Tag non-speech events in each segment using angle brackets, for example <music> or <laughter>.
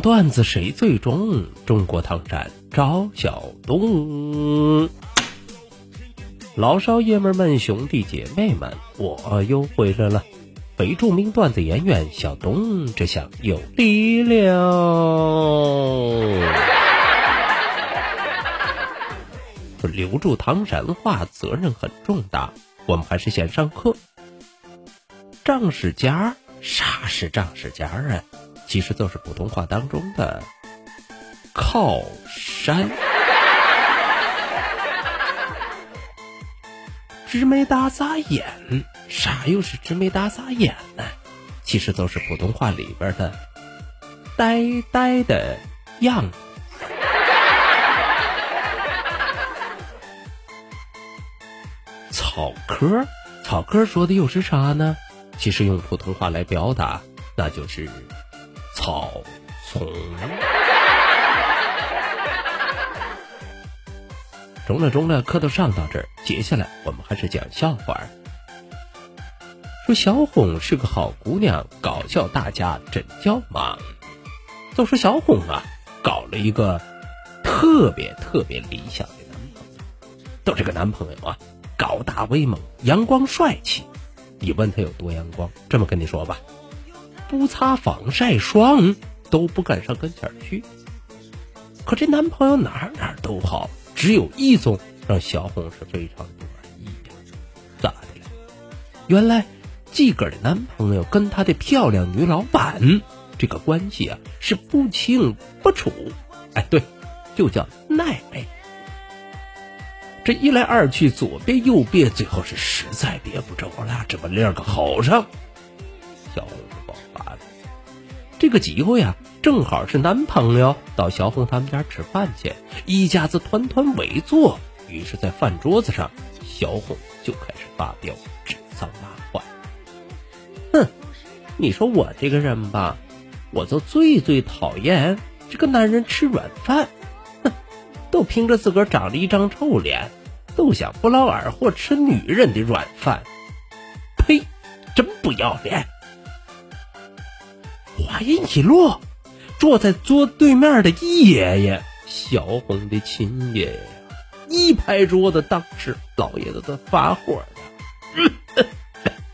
段子谁最中？中国唐山赵小东，老少爷们们、兄弟姐妹们，我又回来了。非著名段子演员小东，这下有力量。留住唐山话责任很重大，我们还是先上课。丈史家，啥是丈史家啊？其实就是普通话当中的靠山。直眉大撒眼，啥又是直眉大撒眼呢？其实都是普通话里边的呆呆的样。草科，草科说的又是啥呢？其实用普通话来表达，那就是。草丛。中了中了，课都上到这儿，接下来我们还是讲笑话。说小红是个好姑娘，搞笑大家真叫忙。就说小红啊，搞了一个特别特别理想的男朋友。都这个男朋友啊，高大威猛，阳光帅气。你问他有多阳光？这么跟你说吧。不擦防晒霜都不敢上跟前去，可这男朋友哪哪都好，只有一种让小红是非常不满意的，咋的了？原来自个儿的男朋友跟他的漂亮女老板这个关系啊是不清不楚，哎，对，就叫暧昧。这一来二去，左憋右憋，最后是实在憋不住了，这么练个好上，小红。这个机会呀，正好是男朋友到小红他们家吃饭去，一家子团团围坐。于是，在饭桌子上，小红就开始发飙，指桑骂槐。哼，你说我这个人吧，我就最最讨厌这个男人吃软饭。哼，都凭着自个儿长了一张臭脸，都想不劳而获吃女人的软饭。呸，真不要脸！话音一落，坐在桌对面的爷爷，小红的亲爷爷，一拍桌子，当时老爷子都发火了：“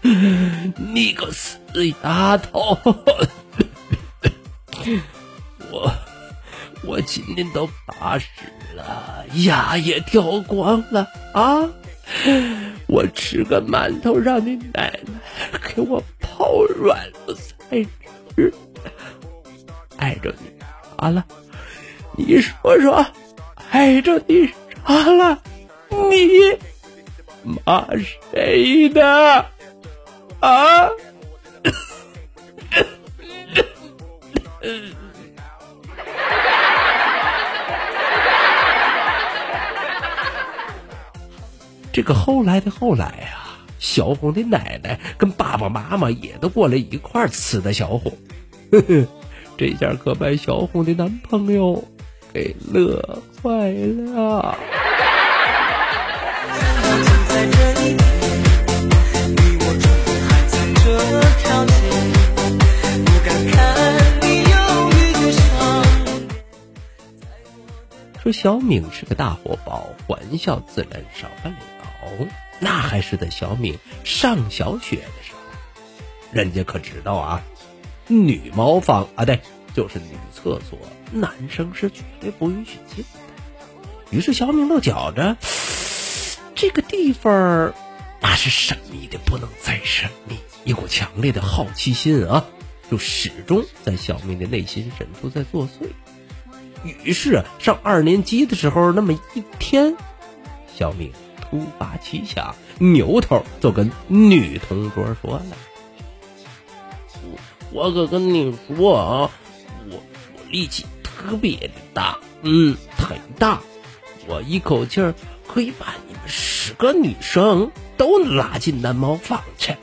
<laughs> 你个死丫头！<laughs> 我我今年都八十了，牙也掉光了啊！我吃个馒头，让你奶奶给我泡软了才。” <laughs> 爱着你啥了？你说说，爱着你啥了？你骂谁呢？啊？<laughs> 这个后来的后来呀。小红的奶奶跟爸爸妈妈也都过来一块儿吃的小红，呵呵，这下可把小红的男朋友给乐坏了。说小敏是个大活宝，欢笑自然少不了。那还是在小敏上小学的时候，人家可知道啊，女茅房啊，对，就是女厕所，男生是绝对不允许进的。于是小敏都觉着这个地方那是神秘的不能再神秘，一股强烈的好奇心啊，就始终在小敏的内心深处在作祟。于是上二年级的时候，那么一天，小敏。突发奇想，扭头就跟女同桌说了：“我我可跟你说啊，我我力气特别的大，嗯，很大，我一口气儿可以把你们十个女生都拉进男茅房去。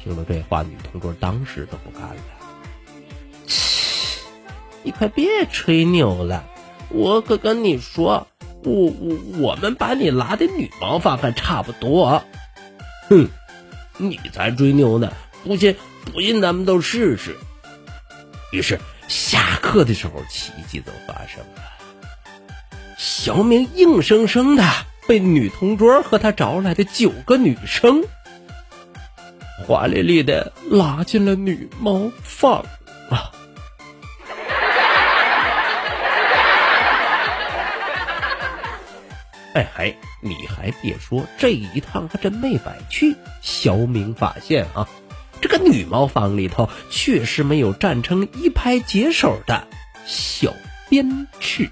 听了这话，女同桌当时都不干了。切，你快别吹牛了！我可跟你说，我我我们把你拉的女茅房还差不多。哼，你才吹牛呢！不信，不信咱们都试试。于是下课的时候，奇迹都发生了。小明硬生生的被女同桌和他找来的九个女生。华丽丽的拉进了女茅房哎嘿，你还别说，这一趟还真没白去。小明发现啊，这个女茅房里头确实没有站成一排解手的小编制。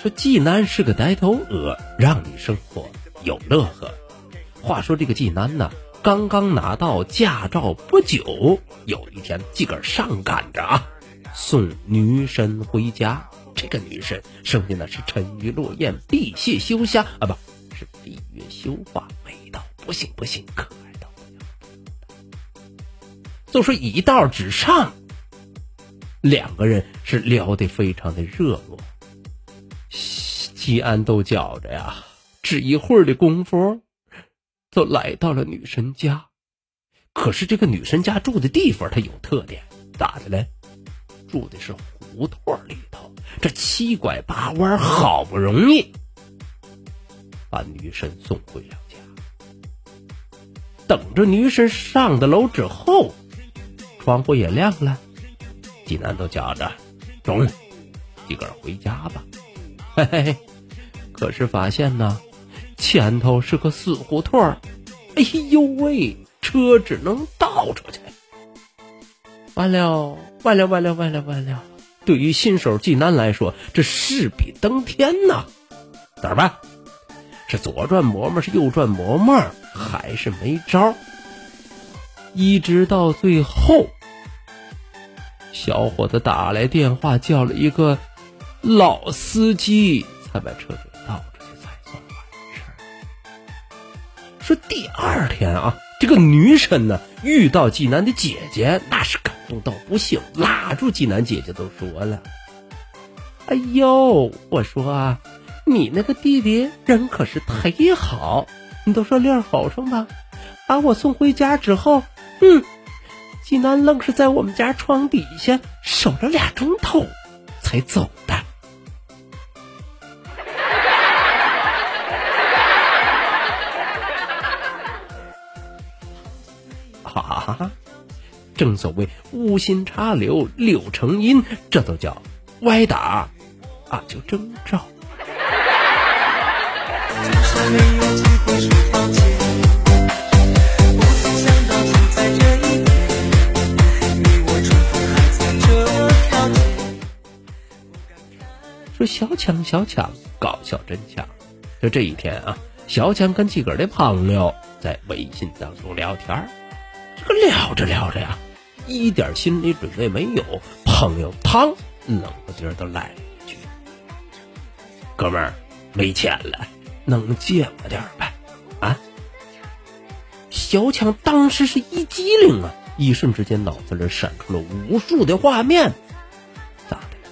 说济南是个呆头鹅，让你生活有乐呵。话说这个济南呢，刚刚拿到驾照不久，有一天自个儿上赶着啊，送女神回家。这个女神生的那是沉鱼落雁、闭月羞花啊，不是闭月羞花，美到不行不行，可爱到不行。就说一道之上，两个人是聊得非常的热络。西安都觉着呀，只一会儿的功夫，就来到了女神家。可是这个女神家住的地方，它有特点，咋的嘞？住的是胡同里头，这七拐八弯，好不容易把女神送回了家。等着女神上的楼之后，窗户也亮了。济南都觉着，中，自个儿回家吧。嘿嘿嘿。可是发现呢，前头是个死胡同儿，哎呦喂，车只能倒出去。完了，完了，完了，完了，完了！对于新手济南来说，这势比登天呐！咋办？是左转磨磨，是右转磨磨，还是没招？一直到最后，小伙子打来电话，叫了一个老司机，才把车说第二天啊，这个女神呢遇到济南的姐姐，那是感动到不行，拉住济南姐姐都说了：“哎呦，我说啊，你那个弟弟人可是忒好，你都说脸好上吧，把我送回家之后，嗯，济南愣是在我们家床底下守了俩钟头才走的。”哈，正所谓无心插柳柳成荫，这都叫歪打啊，就征兆。说小强小强搞笑真强，就这一天啊，小强跟自个儿的朋友在微信当中聊天儿这个聊着聊着呀，一点心理准备没有，朋友汤冷不丁儿都来了一句：“哥们儿，没钱了，能借我点呗？”啊！小强当时是一激灵啊，一瞬之间脑子里闪出了无数的画面。咋的了？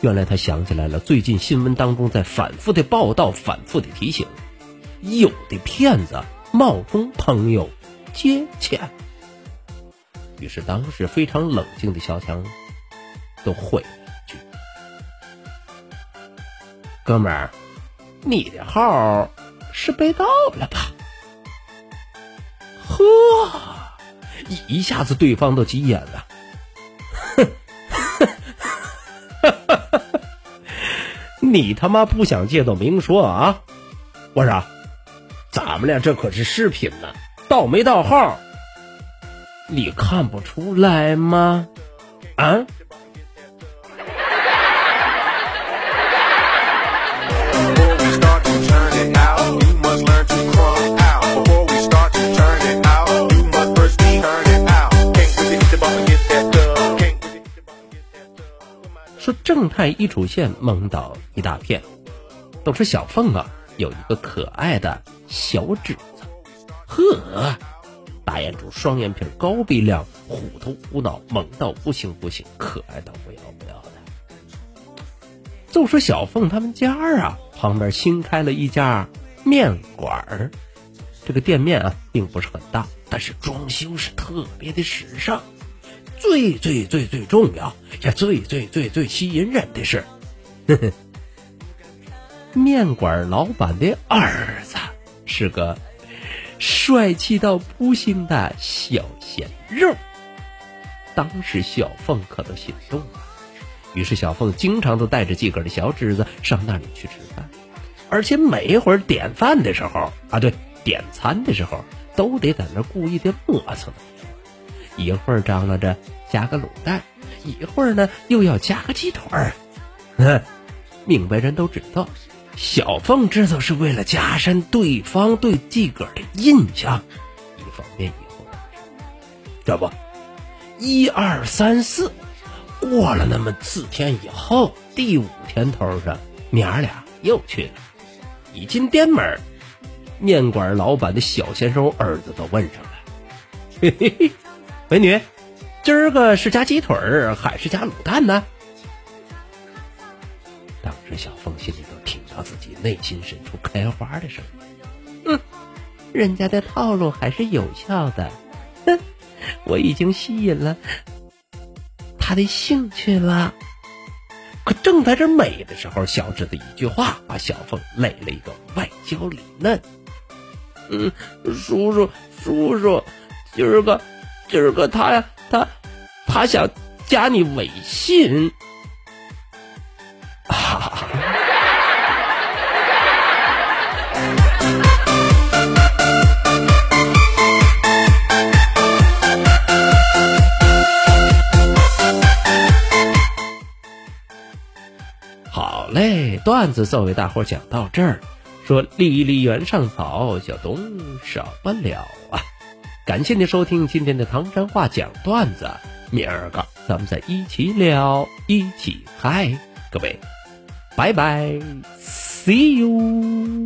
原来他想起来了，最近新闻当中在反复的报道，反复的提醒，有的骗子冒充朋友。借钱，于是当时非常冷静的小强都回了一句：“哥们儿，你的号是被盗了吧？”呵，一下子对方都急眼了，哼，<laughs> 你他妈不想借都明说啊！我说，咱们俩这可是视频呢。盗没盗号？你看不出来吗？啊？说正太一出现，蒙倒一大片，都是小凤啊，有一个可爱的小纸。呵，大眼珠，双眼皮，高鼻梁，虎头虎脑，萌到不行不行，可爱到不要不要的。就说小凤他们家啊，旁边新开了一家面馆儿，这个店面啊，并不是很大，但是装修是特别的时尚。最最最最重要，也最最最最吸引人的是，呵呵。面馆老板的儿子是个帅气到不行的小鲜肉，当时小凤可都心动了。于是小凤经常都带着自个儿的小侄子上那里去吃饭，而且每一会儿点饭的时候啊，对，点餐的时候都得在那故意的磨蹭，一会儿张罗着加个卤蛋，一会儿呢又要加个鸡腿儿。<laughs> 明白人都知道。小凤知道是为了加深对方对自个儿的印象，一方面以后，这不，一二三四，过了那么四天以后，第五天头上，娘俩又去了。一进店门，面馆老板的小鲜肉儿子都问上了：“嘿嘿嘿，美女，今儿个是加鸡腿儿还是加卤蛋呢？”当时小凤心里内心深处开花的声音，嗯，人家的套路还是有效的，哼，<laughs> 我已经吸引了他的兴趣了。可正在这美的时候，小智的一句话把小凤累了一个外焦里嫩。嗯，叔叔，叔叔，今儿个，今儿个他呀，他，他想加你微信。嘞，段子作为大伙讲到这儿，说离离原上草，小东少不了啊！感谢您收听今天的唐山话讲段子，明儿个咱们再一起聊，一起嗨，各位。拜拜 seeyouou